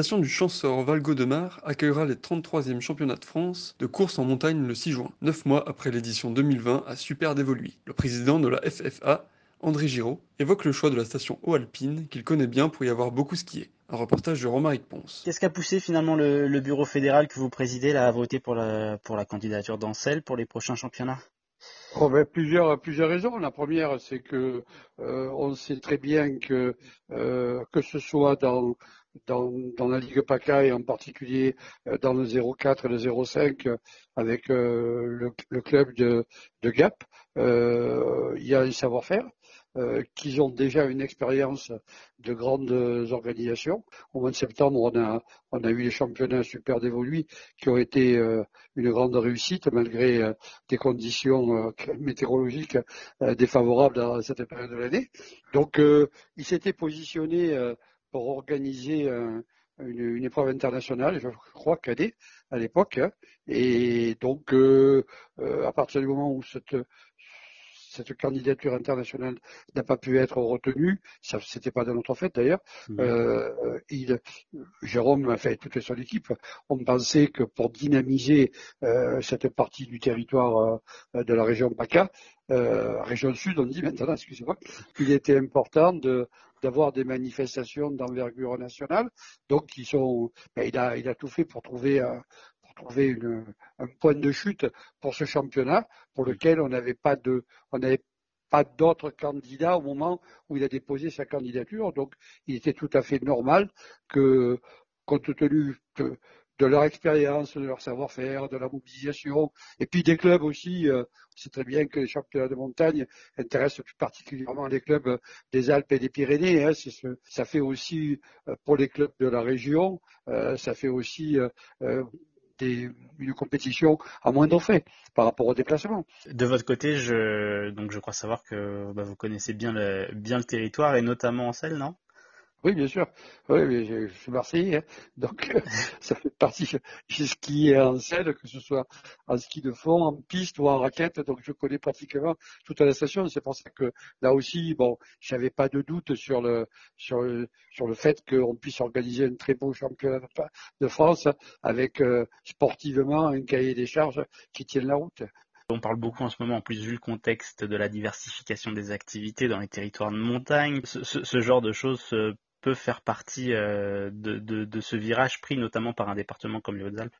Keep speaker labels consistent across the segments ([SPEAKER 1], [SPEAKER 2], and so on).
[SPEAKER 1] Station du Chanceur Val-Gaudemar accueillera les 33e championnats de France de course en montagne le 6 juin, 9 mois après l'édition 2020 à Super dévoluy Le président de la FFA, André Giraud, évoque le choix de la station Haut-Alpine qu'il connaît bien pour y avoir beaucoup skié. Un reportage de Romaric Ponce.
[SPEAKER 2] Qu'est-ce qui a poussé finalement le, bureau fédéral que vous présidez à voter pour la, pour la candidature d'Ancel pour les prochains championnats?
[SPEAKER 3] Oh ben, plusieurs, plusieurs raisons. La première, c'est que euh, on sait très bien que euh, que ce soit dans dans, dans la Ligue PACA et en particulier euh, dans le 0,4 et le 0,5 avec le, le, club de, de Gap, il y a un savoir-faire. Euh, qu'ils ont déjà une expérience de grandes organisations. Au mois de septembre, on a, on a eu les championnats super dévolus qui ont été euh, une grande réussite malgré euh, des conditions météorologiques défavorables à cette période de l'année. Donc, ils s'étaient positionnés pour organiser une, une, épreuve internationale, je crois cadet à l'époque. Et donc, à partir du moment où cette, cette candidature internationale n'a pas pu être retenue, ça c'était pas de notre fait d'ailleurs. Mmh. Euh, il, Jérôme, fait toute son équipe, on pensait que pour dynamiser euh, cette partie du territoire euh, de la région PACA, euh, région sud, on dit maintenant, excusez-moi, il était important de d'avoir des manifestations d'envergure nationale. Donc, ils ben, il a, il a tout fait pour trouver trouver un point de chute pour ce championnat pour lequel on n'avait pas de, on pas d'autres candidats au moment où il a déposé sa candidature. Donc, il était tout à fait normal que, compte tenu de, leur expérience, de leur savoir-faire, de la mobilisation, et puis des clubs aussi. Euh, c'est très bien que les championnats de montagne intéressent plus particulièrement les clubs des Alpes et des Pyrénées. Hein. ça fait aussi euh, pour les clubs de la région, euh, ça fait aussi une compétition à moindre fait par rapport au déplacement.
[SPEAKER 2] De votre côté, je, donc je crois savoir que bah, vous connaissez bien le, bien le territoire et notamment en selle, non?
[SPEAKER 3] Oui, bien sûr. Oui, je, je suis marseillais, hein. donc euh, ça fait partie. J'ai skié en selle, que ce soit en ski de fond, en piste ou en raquette, donc je connais pratiquement toute la station. C'est pour ça que là aussi, bon, j'avais pas de doute sur le sur le, sur le fait qu'on puisse organiser un très beau championnat de France avec euh, sportivement un cahier des charges qui tienne la route.
[SPEAKER 2] On parle beaucoup en ce moment, en plus vu le contexte de la diversification des activités dans les territoires de montagne, ce, ce genre de choses peut faire partie euh, de, de, ce virage pris notamment par un département comme les Hautes-Alpes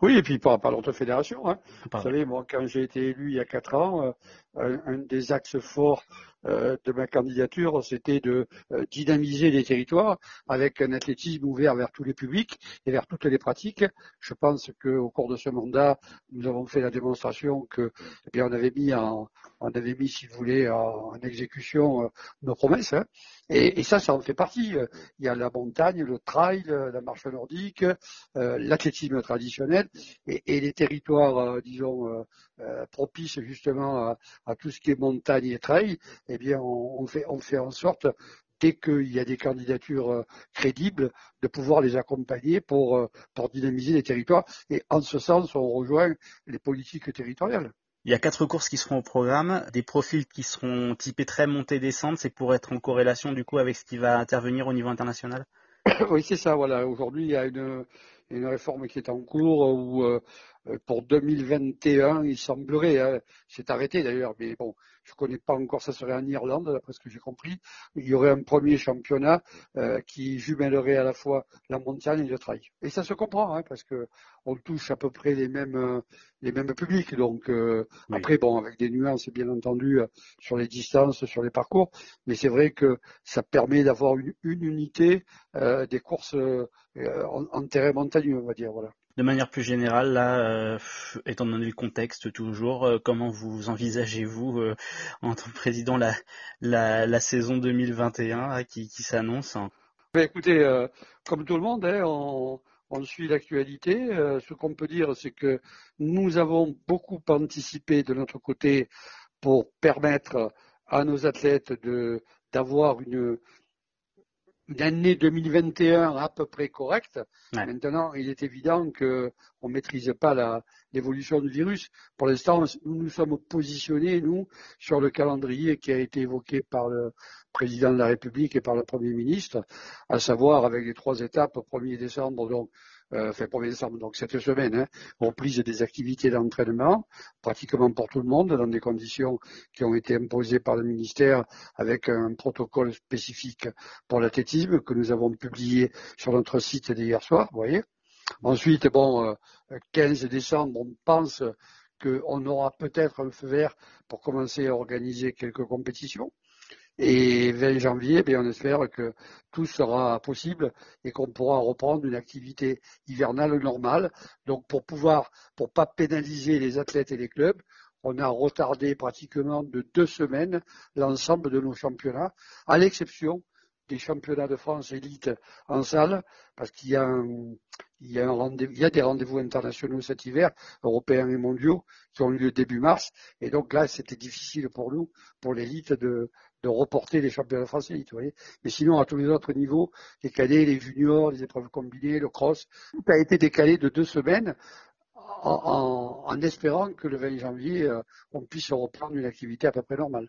[SPEAKER 3] Oui, et puis par, par notre fédération. Hein. Vous savez, moi, quand j'ai été élu il y a quatre ans, euh, un, des axes forts euh, de ma candidature, c'était de dynamiser les territoires avec un athlétisme ouvert vers tous les publics et vers toutes les pratiques. Je pense qu'au cours de ce mandat, nous avons fait la démonstration que, eh bien, on avait mis en, on avait mis, si vous voulez, en, exécution nos promesses. Hein. Et, ça, ça en fait partie. Il y a la montagne, le trail, la marche nordique, euh, l'athlétisme traditionnel et, les territoires, euh, disons, euh, propices justement à, tout ce qui est montagne et trail. Eh bien, on, fait, on fait en sorte dès qu'il y a des candidatures crédibles, de pouvoir les accompagner pour, pour dynamiser les territoires. Et en ce sens, on rejoint les politiques territoriales.
[SPEAKER 2] Il y a quatre courses qui seront au programme, des profils qui seront typés très montée-descente, c'est pour être en corrélation du coup avec ce qui va intervenir au niveau international?
[SPEAKER 3] Oui, c'est ça, voilà. Aujourd'hui, il y a une, une réforme qui est en cours où euh, pour 2021, il semblerait, hein, c'est arrêté d'ailleurs, mais bon, je ne connais pas encore, ça serait en Irlande, d'après ce que j'ai compris, il y aurait un premier championnat euh, qui jumellerait à la fois la montagne et le trail. Et ça se comprend, hein, parce que on touche à peu près les mêmes euh, les mêmes publics. Donc après, bon, avec des nuances bien entendu sur les distances, sur les parcours, mais c'est vrai que ça permet d'avoir une, une unité des courses en, en terrain montagneux, on va dire, voilà.
[SPEAKER 2] De manière plus générale, là, euh, étant donné le contexte toujours, euh, comment vous envisagez-vous, euh, en tant que président, la, la, la saison 2021 qui, qui s'annonce?
[SPEAKER 3] Ben, Écoutez, comme tout le monde, hein, on, on, suit l'actualité. ce qu'on peut dire, c'est que nous avons beaucoup anticipé de notre côté pour permettre à nos athlètes de d'avoir une, une année 2021 à peu près correcte. Maintenant, il est évident qu'on ne maîtrise pas l'évolution du virus. Pour l'instant, nous nous sommes positionnés, nous, sur le calendrier qui a été évoqué par le président de la République et par le Premier ministre, à savoir avec les trois étapes, 1er décembre, donc enfin 1er décembre, donc cette semaine, hein, reprise des activités d'entraînement, pratiquement pour tout le monde, dans des conditions qui ont été imposées par le ministère, avec un protocole spécifique pour l'athlétisme que nous avons publié sur notre site d'hier soir, vous voyez. Ensuite, bon, 15 euh, décembre, on pense qu'on aura peut-être un feu vert pour commencer à organiser quelques compétitions. Et 20 janvier, on espère que tout sera possible et qu'on pourra reprendre une activité hivernale normale. Donc pour pouvoir, pour pas pénaliser les athlètes et les clubs, on a retardé pratiquement de deux semaines l'ensemble de nos championnats, à l'exception des championnats de France élite en salle, parce qu'il y a, il y a des rendez-vous internationaux cet hiver, européens et mondiaux, qui ont lieu début mars. Et donc là, c'était difficile pour nous, pour l'élite, de, de reporter les championnats français, vous voyez. Mais sinon, à tous les autres niveaux, les cadets, les juniors, les épreuves combinées, le cross, tout a été décalé de deux semaines en, espérant que le 20 janvier, euh, on puisse reprendre une activité à peu près normale.